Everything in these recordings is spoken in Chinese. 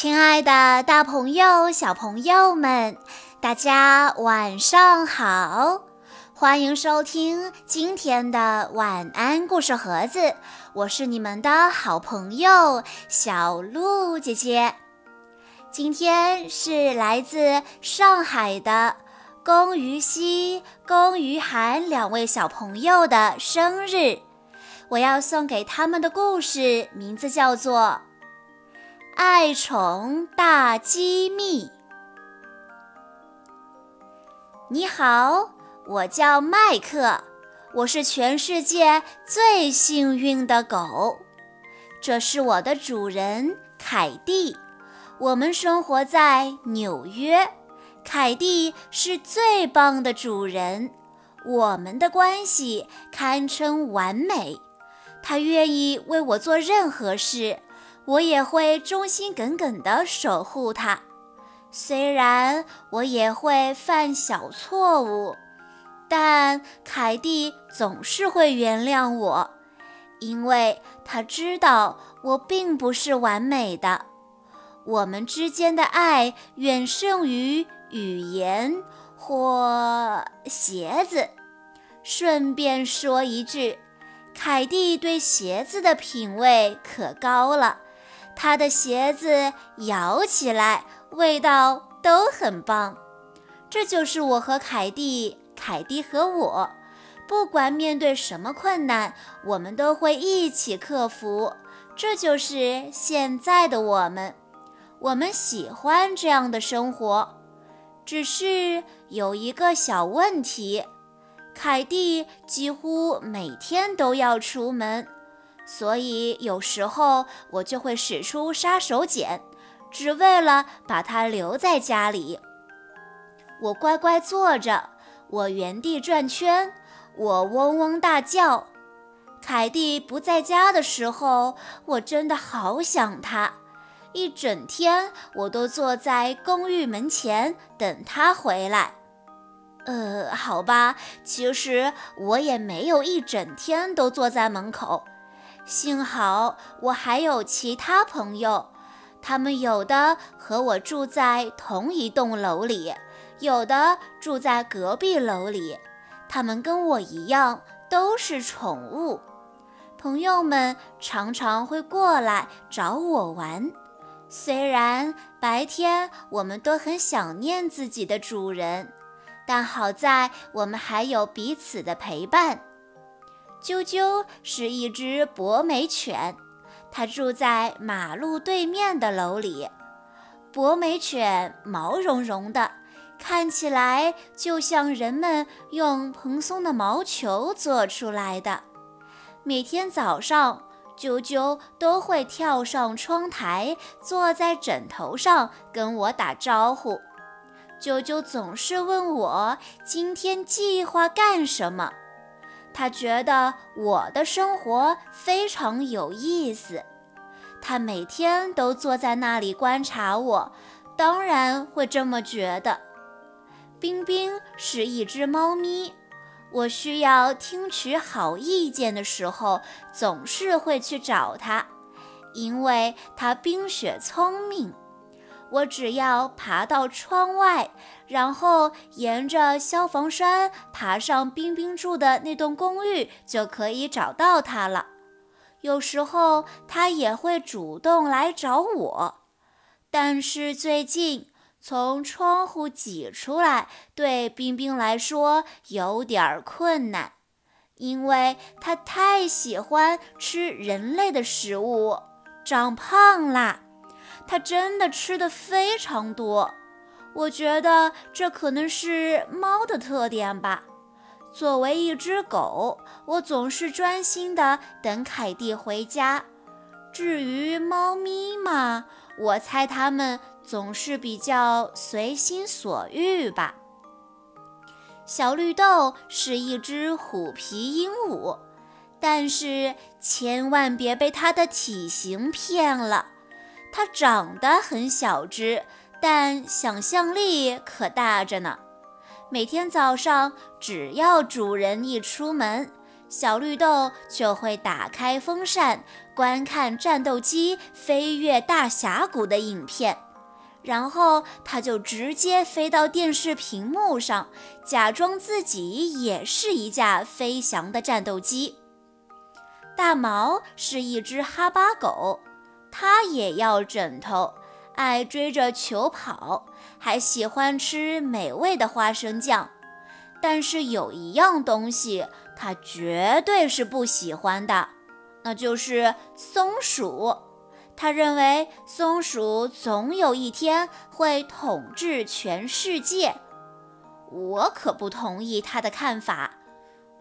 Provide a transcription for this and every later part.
亲爱的，大朋友、小朋友们，大家晚上好！欢迎收听今天的晚安故事盒子，我是你们的好朋友小鹿姐姐。今天是来自上海的龚于熙、龚于涵两位小朋友的生日，我要送给他们的故事名字叫做。爱宠大机密。你好，我叫麦克，我是全世界最幸运的狗。这是我的主人凯蒂，我们生活在纽约。凯蒂是最棒的主人，我们的关系堪称完美。他愿意为我做任何事。我也会忠心耿耿地守护它，虽然我也会犯小错误，但凯蒂总是会原谅我，因为他知道我并不是完美的。我们之间的爱远胜于语言或鞋子。顺便说一句，凯蒂对鞋子的品味可高了。他的鞋子咬起来味道都很棒，这就是我和凯蒂，凯蒂和我，不管面对什么困难，我们都会一起克服。这就是现在的我们，我们喜欢这样的生活。只是有一个小问题，凯蒂几乎每天都要出门。所以有时候我就会使出杀手锏，只为了把它留在家里。我乖乖坐着，我原地转圈，我嗡嗡大叫。凯蒂不在家的时候，我真的好想他。一整天我都坐在公寓门前等他回来。呃，好吧，其实我也没有一整天都坐在门口。幸好我还有其他朋友，他们有的和我住在同一栋楼里，有的住在隔壁楼里。他们跟我一样都是宠物。朋友们常常会过来找我玩。虽然白天我们都很想念自己的主人，但好在我们还有彼此的陪伴。啾啾是一只博美犬，它住在马路对面的楼里。博美犬毛茸茸的，看起来就像人们用蓬松的毛球做出来的。每天早上，啾啾都会跳上窗台，坐在枕头上跟我打招呼。啾啾总是问我今天计划干什么。他觉得我的生活非常有意思，他每天都坐在那里观察我，当然会这么觉得。冰冰是一只猫咪，我需要听取好意见的时候，总是会去找它，因为它冰雪聪明。我只要爬到窗外，然后沿着消防栓爬上冰冰住的那栋公寓，就可以找到他了。有时候他也会主动来找我，但是最近从窗户挤出来对冰冰来说有点困难，因为他太喜欢吃人类的食物，长胖啦。它真的吃的非常多，我觉得这可能是猫的特点吧。作为一只狗，我总是专心的等凯蒂回家。至于猫咪嘛，我猜它们总是比较随心所欲吧。小绿豆是一只虎皮鹦鹉，但是千万别被它的体型骗了。它长得很小只，但想象力可大着呢。每天早上，只要主人一出门，小绿豆就会打开风扇，观看战斗机飞越大峡谷的影片，然后他就直接飞到电视屏幕上，假装自己也是一架飞翔的战斗机。大毛是一只哈巴狗，它也要枕头，爱追着球跑，还喜欢吃美味的花生酱。但是有一样东西，它绝对是不喜欢的，那就是松鼠。他认为松鼠总有一天会统治全世界。我可不同意他的看法。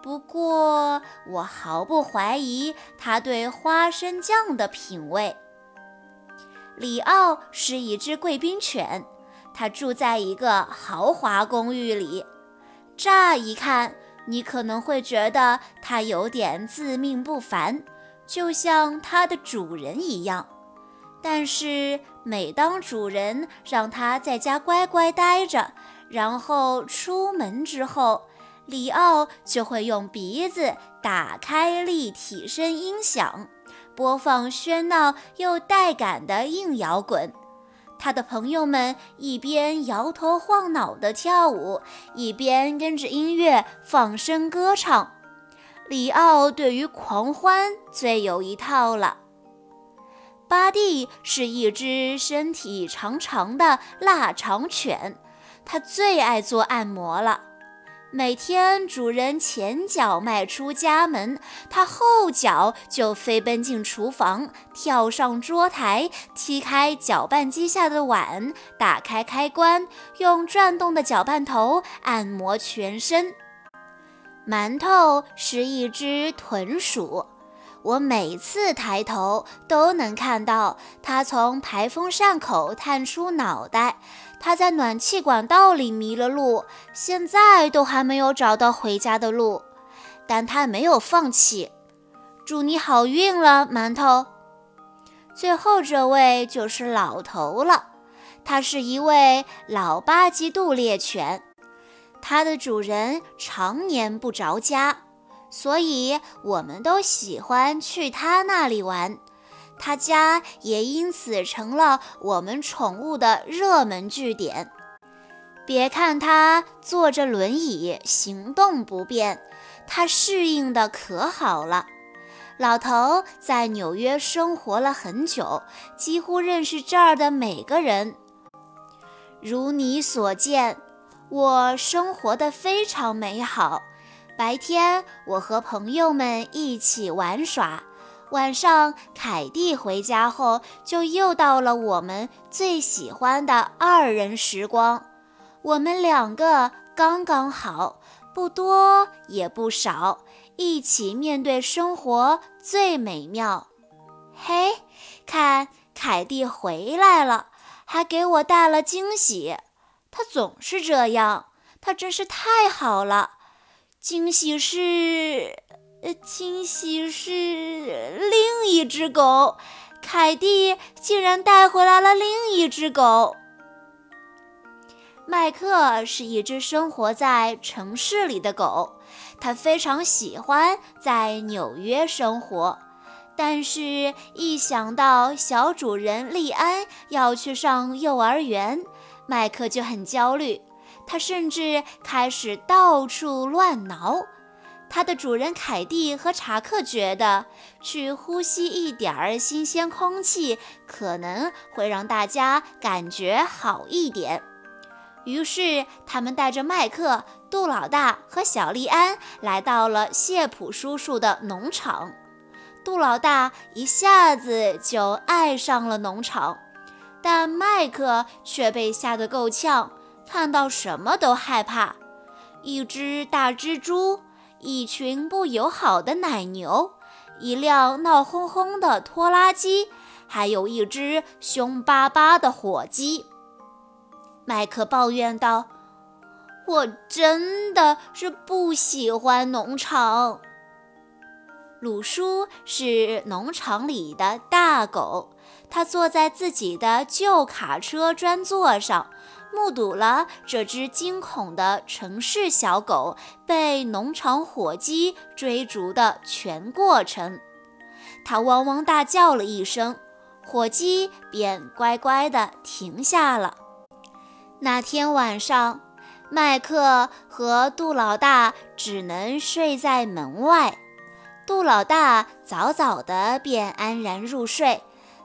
不过，我毫不怀疑他对花生酱的品味。里奥是一只贵宾犬，它住在一个豪华公寓里。乍一看，你可能会觉得它有点自命不凡，就像它的主人一样。但是，每当主人让它在家乖乖待着，然后出门之后，里奥就会用鼻子打开立体声音响，播放喧闹又带感的硬摇滚。他的朋友们一边摇头晃脑地跳舞，一边跟着音乐放声歌唱。里奥对于狂欢最有一套了。巴蒂是一只身体长长的腊肠犬，它最爱做按摩了。每天，主人前脚迈出家门，它后脚就飞奔进厨房，跳上桌台，踢开搅拌机下的碗，打开开关，用转动的搅拌头按摩全身。馒头是一只豚鼠，我每次抬头都能看到它从排风扇口探出脑袋。他在暖气管道里迷了路，现在都还没有找到回家的路，但他没有放弃。祝你好运了，馒头。最后这位就是老头了，他是一位老巴基杜猎犬，它的主人常年不着家，所以我们都喜欢去他那里玩。他家也因此成了我们宠物的热门据点。别看他坐着轮椅行动不便，他适应的可好了。老头在纽约生活了很久，几乎认识这儿的每个人。如你所见，我生活的非常美好。白天，我和朋友们一起玩耍。晚上，凯蒂回家后，就又到了我们最喜欢的二人时光。我们两个刚刚好，不多也不少，一起面对生活最美妙。嘿，看，凯蒂回来了，还给我带了惊喜。他总是这样，他真是太好了。惊喜是。呃，惊喜是另一只狗，凯蒂竟然带回来了另一只狗。麦克是一只生活在城市里的狗，它非常喜欢在纽约生活，但是，一想到小主人利安要去上幼儿园，麦克就很焦虑，他甚至开始到处乱挠。它的主人凯蒂和查克觉得，去呼吸一点儿新鲜空气可能会让大家感觉好一点。于是，他们带着麦克、杜老大和小利安来到了谢普叔叔的农场。杜老大一下子就爱上了农场，但麦克却被吓得够呛，看到什么都害怕。一只大蜘蛛。一群不友好的奶牛，一辆闹哄哄的拖拉机，还有一只凶巴巴的火鸡。麦克抱怨道：“我真的是不喜欢农场。”鲁叔是农场里的大狗，他坐在自己的旧卡车专座上，目睹了这只惊恐的城市小狗被农场火鸡追逐的全过程。它汪汪大叫了一声，火鸡便乖乖地停下了。那天晚上，麦克和杜老大只能睡在门外。杜老大早早的便安然入睡。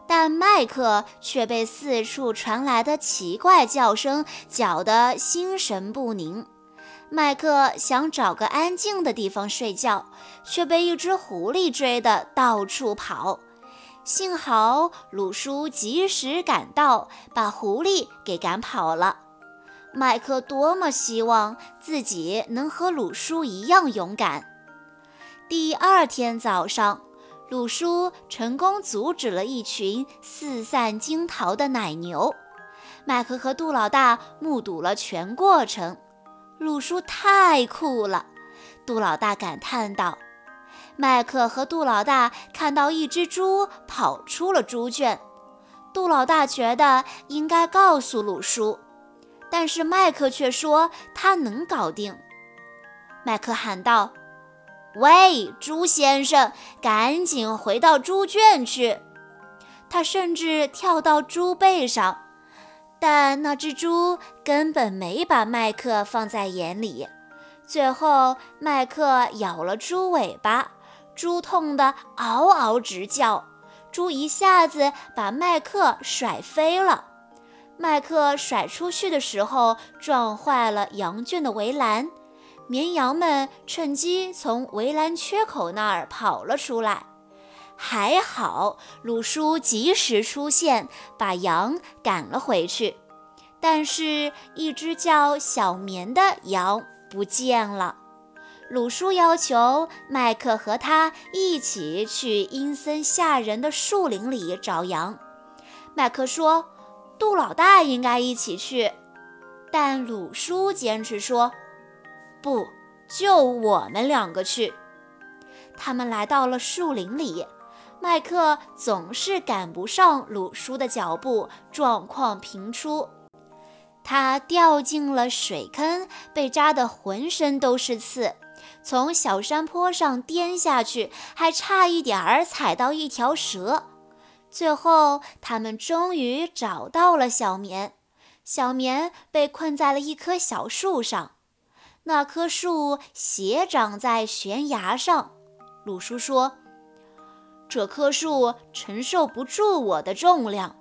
但麦克却被四处传来的奇怪叫声搅得心神不宁。麦克想找个安静的地方睡觉，却被一只狐狸追得到处跑。幸好鲁叔及时赶到，把狐狸给赶跑了。麦克多么希望自己能和鲁叔一样勇敢。第二天早上。鲁叔成功阻止了一群四散惊逃的奶牛，麦克和杜老大目睹了全过程。鲁叔太酷了，杜老大感叹道。麦克和杜老大看到一只猪跑出了猪圈，杜老大觉得应该告诉鲁叔，但是麦克却说他能搞定。麦克喊道。喂，猪先生，赶紧回到猪圈去！他甚至跳到猪背上，但那只猪根本没把麦克放在眼里。最后，麦克咬了猪尾巴，猪痛得嗷嗷直叫，猪一下子把麦克甩飞了。麦克甩出去的时候，撞坏了羊圈的围栏。绵羊们趁机从围栏缺口那儿跑了出来，还好鲁叔及时出现，把羊赶了回去。但是，一只叫小绵的羊不见了。鲁叔要求麦克和他一起去阴森吓人的树林里找羊。麦克说：“杜老大应该一起去。”但鲁叔坚持说。不，就我们两个去。他们来到了树林里，麦克总是赶不上鲁叔的脚步，状况频出。他掉进了水坑，被扎得浑身都是刺；从小山坡上颠下去，还差一点儿踩到一条蛇。最后，他们终于找到了小棉。小棉被困在了一棵小树上。那棵树斜长在悬崖上，鲁叔说：“这棵树承受不住我的重量。”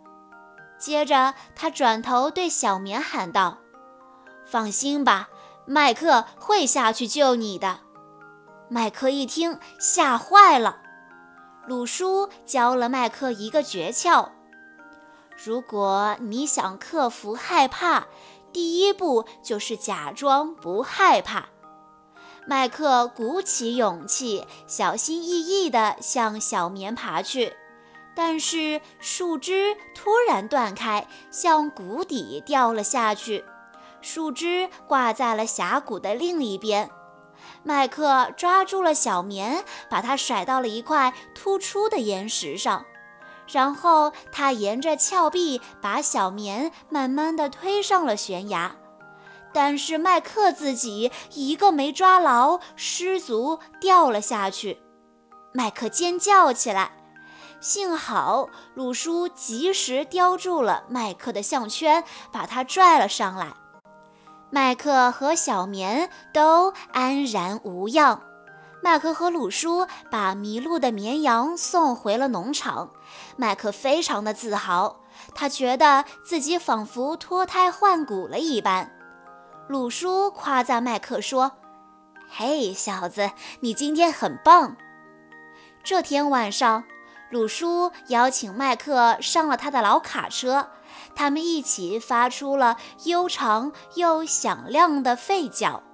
接着，他转头对小绵喊道：“放心吧，麦克会下去救你的。”麦克一听，吓坏了。鲁叔教了麦克一个诀窍：如果你想克服害怕，第一步就是假装不害怕。麦克鼓起勇气，小心翼翼地向小棉爬去，但是树枝突然断开，向谷底掉了下去。树枝挂在了峡谷的另一边。麦克抓住了小棉，把它甩到了一块突出的岩石上。然后他沿着峭壁把小棉慢慢地推上了悬崖，但是麦克自己一个没抓牢，失足掉了下去。麦克尖叫起来，幸好鲁叔及时叼住了麦克的项圈，把他拽了上来。麦克和小棉都安然无恙。麦克和鲁叔把迷路的绵羊送回了农场。麦克非常的自豪，他觉得自己仿佛脱胎换骨了一般。鲁叔夸赞麦克说：“嘿，小子，你今天很棒。”这天晚上，鲁叔邀请麦克上了他的老卡车，他们一起发出了悠长又响亮的吠叫。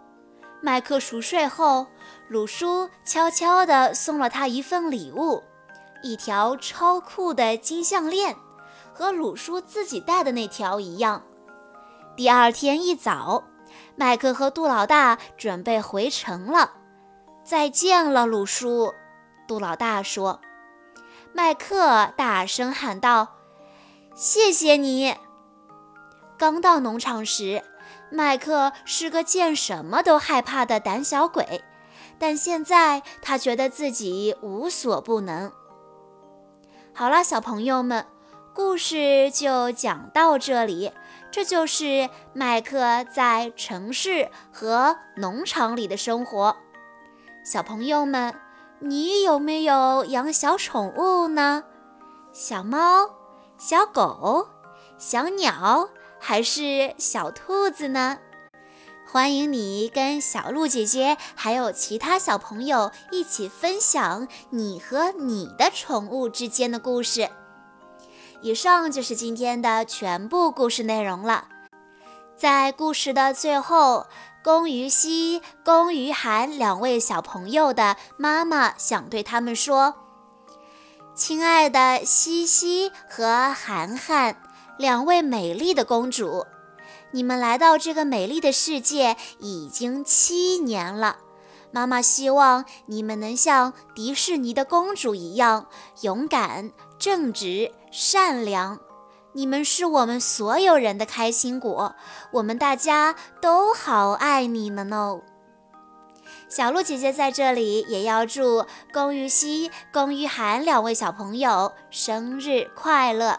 麦克熟睡后，鲁叔悄悄地送了他一份礼物，一条超酷的金项链，和鲁叔自己戴的那条一样。第二天一早，麦克和杜老大准备回城了。再见了，鲁叔，杜老大说。麦克大声喊道：“谢谢你！”刚到农场时，麦克是个见什么都害怕的胆小鬼，但现在他觉得自己无所不能。好了，小朋友们，故事就讲到这里。这就是麦克在城市和农场里的生活。小朋友们，你有没有养小宠物呢？小猫、小狗、小鸟，还是小兔子呢？欢迎你跟小鹿姐姐还有其他小朋友一起分享你和你的宠物之间的故事。以上就是今天的全部故事内容了。在故事的最后，龚于熙、龚于涵两位小朋友的妈妈想对他们说：“亲爱的西西和涵涵，两位美丽的公主，你们来到这个美丽的世界已经七年了。妈妈希望你们能像迪士尼的公主一样勇敢。”正直、善良，你们是我们所有人的开心果，我们大家都好爱你们哦。小鹿姐姐在这里也要祝龚玉熙、龚玉涵两位小朋友生日快乐。